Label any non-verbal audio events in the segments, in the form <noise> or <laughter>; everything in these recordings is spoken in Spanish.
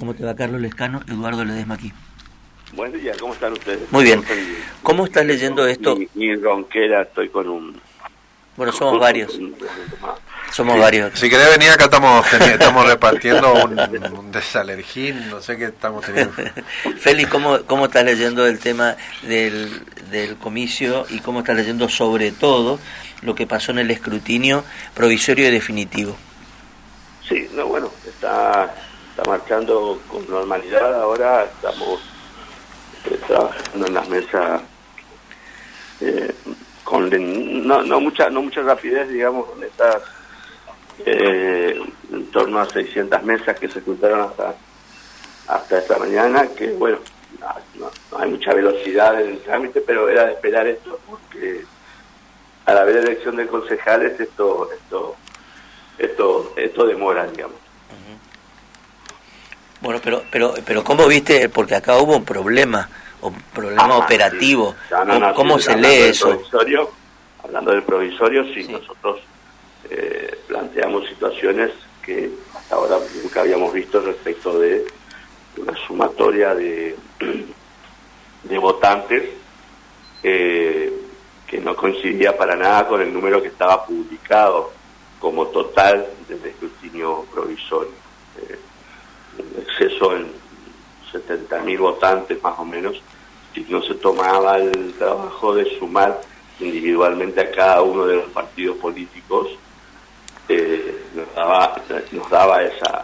¿Cómo te va Carlos Lescano? Eduardo Ledesma aquí. Buen día, ¿cómo están ustedes? Muy bien. ¿Cómo estás leyendo esto? Mi, ronquera, estoy con un... Bueno, somos varios. Somos varios. Si querés venir acá estamos, estamos repartiendo un, un, desalergín, no sé qué estamos teniendo. <laughs> Félix, ¿cómo, ¿cómo estás leyendo el tema del, del comicio y cómo estás leyendo sobre todo lo que pasó en el escrutinio provisorio y definitivo? Sí, no, bueno, está, está marchando con normalidad, ahora estamos eh, trabajando en las mesas eh, con no, no mucha no mucha rapidez digamos con estas eh, en torno a 600 mesas que se juntaron hasta hasta esta mañana que bueno no, hay mucha velocidad en el trámite pero era de esperar esto porque a la vez de elección de concejales esto esto esto esto demora digamos bueno pero pero pero cómo viste porque acá hubo un problema un problema operativo. Cómo, se lee eso hablando del provisorio sí, nosotros eh, planteamos situaciones que hasta ahora nunca habíamos visto respecto de una sumatoria de <clears throat> de votantes eh, que no coincidía para nada con el número que estaba publicado como total del escrutinio provisorio. Eh, exceso en 70.000 votantes más o menos, si no se tomaba el trabajo de sumar individualmente a cada uno de los partidos políticos, eh, nos daba, nos daba esa,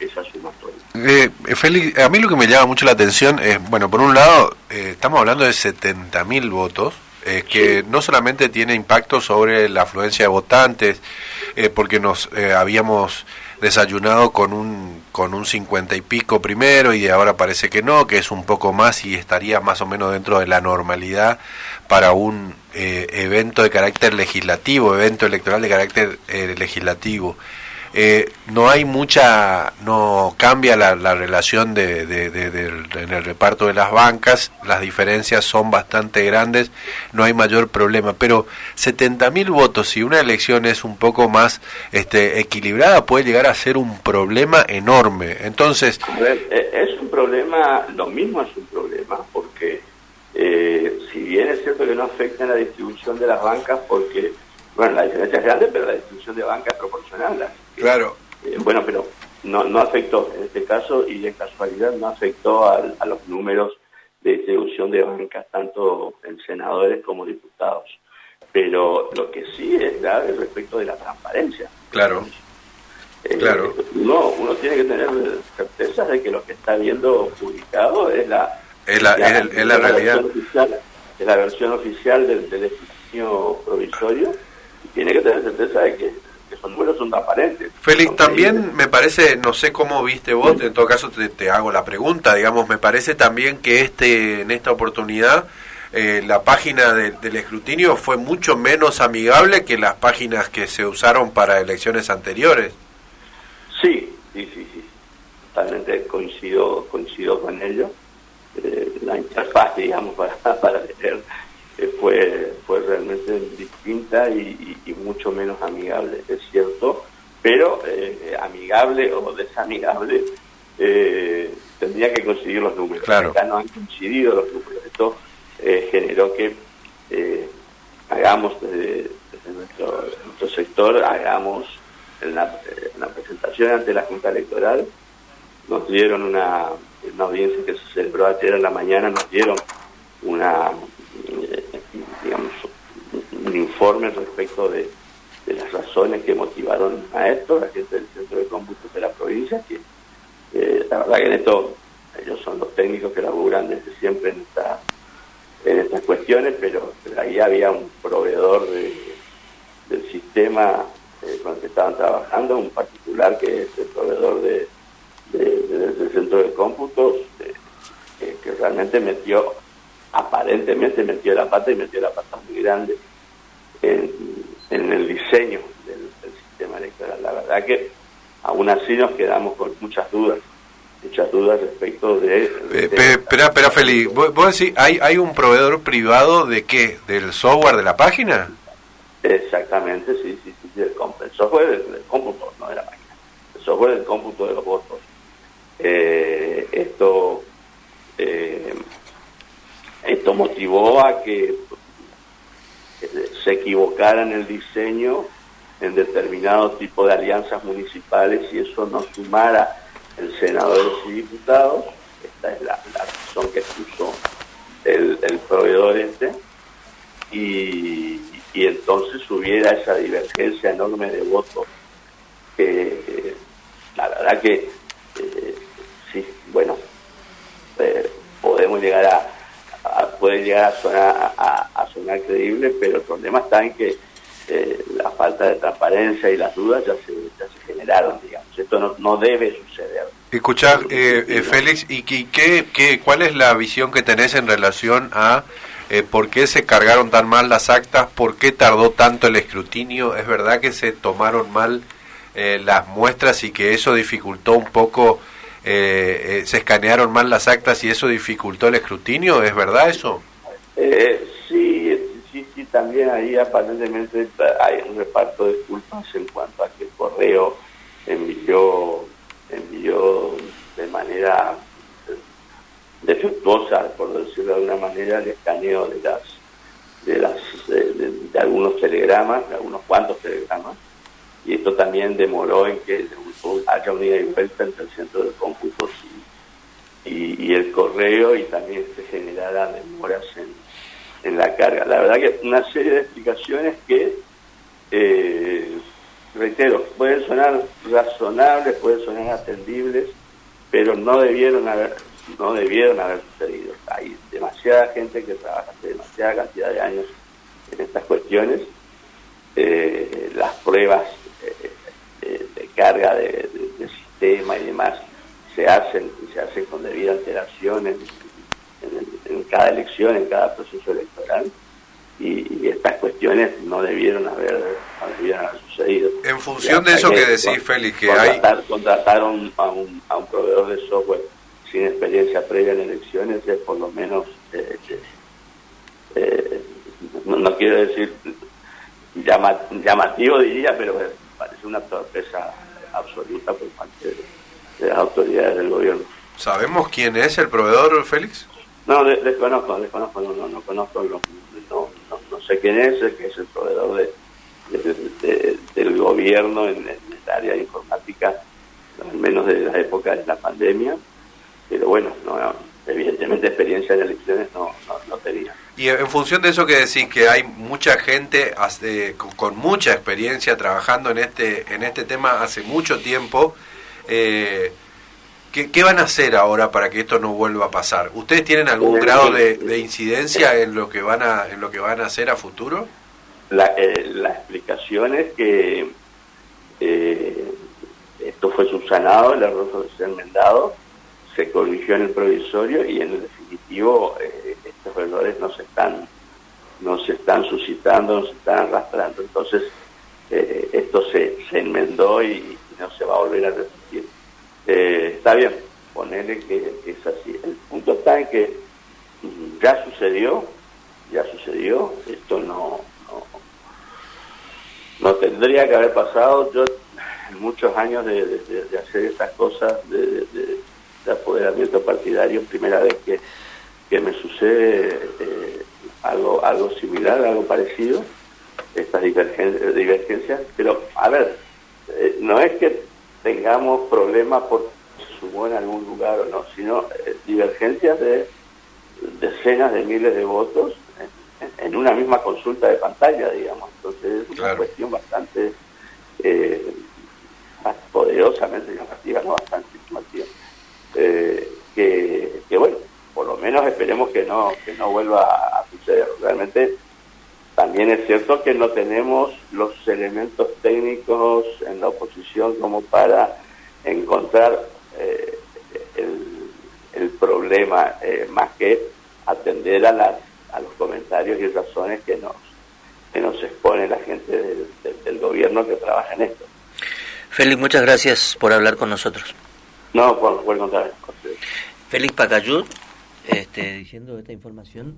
esa, sumatoria. Eh, Félix, a mí lo que me llama mucho la atención es, bueno, por un lado, eh, estamos hablando de 70.000 votos, eh, que no solamente tiene impacto sobre la afluencia de votantes, eh, porque nos eh, habíamos desayunado con un con un 50 y pico primero y ahora parece que no, que es un poco más y estaría más o menos dentro de la normalidad para un evento de carácter legislativo, evento electoral de carácter legislativo eh, no hay mucha, no cambia la, relación de, en el reparto de las bancas, las diferencias son bastante grandes, no hay mayor problema, pero 70 mil votos y una elección es un poco más este, equilibrada puede llegar a ser un problema enorme. Entonces, eh, es un problema, lo mismo es un problema, porque eh, si bien es cierto que no afecta en la distribución de las bancas, porque bueno, la diferencia es grande, pero la distribución de bancas es proporcional. Claro. Eh, bueno, pero no, no afectó en este caso y de casualidad no afectó a, los números de distribución de bancas, tanto en senadores como diputados. Pero lo que sí es grave respecto de la transparencia. Claro. Eh, claro. Uno, uno tiene que tener certeza de que lo que está viendo publicado es la, es la, es, la, realidad. Oficial, es la versión oficial del, del provisorio tiene que tener certeza de que, esos números son aparentes. Félix, también me parece, no sé cómo viste vos, en todo caso te, hago la pregunta, digamos, me parece también que este en esta oportunidad eh, la página del escrutinio fue mucho menos amigable que las páginas que se usaron para elecciones anteriores. Sí, sí, sí, sí. totalmente coincido, coincido con ello. Eh, la interfaz, digamos, <laughs> para, para leer fue, fue realmente distinta y, mucho menos amigable, es cierto, pero eh, amigable o desamigable eh, tendría que coincidir los números. Claro. Acá no han coincidido los números. Esto eh, generó que hagamos desde, nuestro, nuestro, sector, hagamos en la, presentación ante la Junta Electoral, nos dieron una, una audiencia que se celebró ayer en la mañana, nos dieron una un informe respecto de, las razones que motivaron a esto, la gente del Centro de Cómputos de la provincia, que la verdad que en esto ellos son los técnicos que laburan desde siempre en, esta, en estas cuestiones, pero, ahí había un proveedor del sistema eh, con el que estaban trabajando, un particular que es el proveedor de, del Centro de Cómputos, que realmente metió aparentemente metió la pata y metió la pata muy grande el diseño del, sistema electoral. La verdad que aún así nos quedamos con muchas dudas, muchas dudas respecto de... espera, espera, Feli, ¿vos, decís, ¿hay, ¿hay un proveedor privado de qué? ¿Del software de la página? Exactamente, sí, sí, sí, el, software del, cómputo, no de la máquina, el software del cómputo de los votos. Eh, esto, eh, esto motivó a que se equivocara en el diseño en determinado tipo de alianzas municipales y eso no sumara el senadores y diputados. Esta es la, razón que puso el, proveedor este. Y, y entonces hubiera esa divergencia enorme de votos que la verdad que eh, sí, bueno, eh, podemos llegar a, puede llegar a sonar, a, sonar creíble, pero el problema está en que eh, la falta de transparencia y las dudas ya se, ya se generaron, digamos. Esto no, no debe suceder. Escuchar, Félix, ¿y qué, qué, cuál es la visión que tenés en relación a eh, por qué se cargaron tan mal las actas, por qué tardó tanto el escrutinio, es verdad que se tomaron mal eh, las muestras y que eso dificultó un poco, eh, se escanearon mal las actas y eso dificultó el escrutinio, ¿es verdad eso? Sí, sí, también ahí aparentemente hay un reparto de culpas en cuanto a que el correo envió, envió de manera defectuosa, por decirlo de alguna manera, el escaneo de las de las de, algunos telegramas, de algunos cuantos telegramas, y esto también demoró en que haya unida y vuelta entre el centro de cómputos y, el correo y también se generara demoras en, en la carga. La verdad que una serie de explicaciones que, eh, reitero, pueden sonar razonables, pueden sonar atendibles, pero no debieron haber no debieron haber sucedido. Hay demasiada gente que trabaja hace demasiada cantidad de años en estas cuestiones. Eh, las pruebas eh, de carga de, sistema y demás se hacen y se hacen con debida antelación en, cada elección, en cada proceso electoral. Y, estas cuestiones no debieron haber, no debieron haber sucedido. En función de eso que, decís, Félix, que hay... Contrataron a un, a un proveedor de software sin experiencia previa en elecciones es por lo menos, eh, eh, eh, no, quiero decir llamativo diría, pero parece una sorpresa absoluta por parte de, las autoridades del gobierno. ¿Sabemos quién es el proveedor, Félix? No, desconozco, desconozco, no, no, no conozco, no, no, sé quién es, que es el proveedor de, del gobierno en, el área de informática, al menos de la época de la pandemia pero bueno, no, evidentemente experiencia en elecciones no, no, tenía. Y en función de eso que decís, que hay mucha gente con, mucha experiencia trabajando en este, en este tema hace mucho tiempo, eh, ¿qué, van a hacer ahora para que esto no vuelva a pasar? ¿Ustedes tienen algún grado de, incidencia en lo que van a, en lo que van a hacer a futuro? La, eh, la explicación es que eh, esto fue subsanado, el error fue enmendado, se corrigió en el provisorio y en el definitivo eh, estos errores no se están no se están suscitando, no se están arrastrando. Entonces, eh, esto se, se enmendó y, no se va a volver a repetir. Eh, está bien, ponerle que, es así. El punto está en que ya sucedió, ya sucedió, esto no, no, tendría que haber pasado. Yo, en muchos años de, hacer estas cosas, de, de apoderamiento partidario, primera vez que, que me sucede eh, algo, algo similar, algo parecido, estas divergencias, pero a ver, eh, no es que tengamos problemas por se sumó en algún lugar o no, sino eh, divergencias de decenas de miles de votos en, una misma consulta de pantalla, digamos. Entonces es una cuestión bastante poderosamente llamativa, no bastante llamativa. Eh, que, bueno, por lo menos esperemos que no, que no vuelva a suceder. Realmente también es cierto que no tenemos los elementos técnicos en la oposición como para encontrar eh, el, problema, eh, más que atender a, las, a los comentarios y razones que nos, que nos expone la gente del, gobierno que trabaja en esto. Félix, muchas gracias por hablar con nosotros. No, por, por contrario. Félix Pacayud, este, diciendo esta información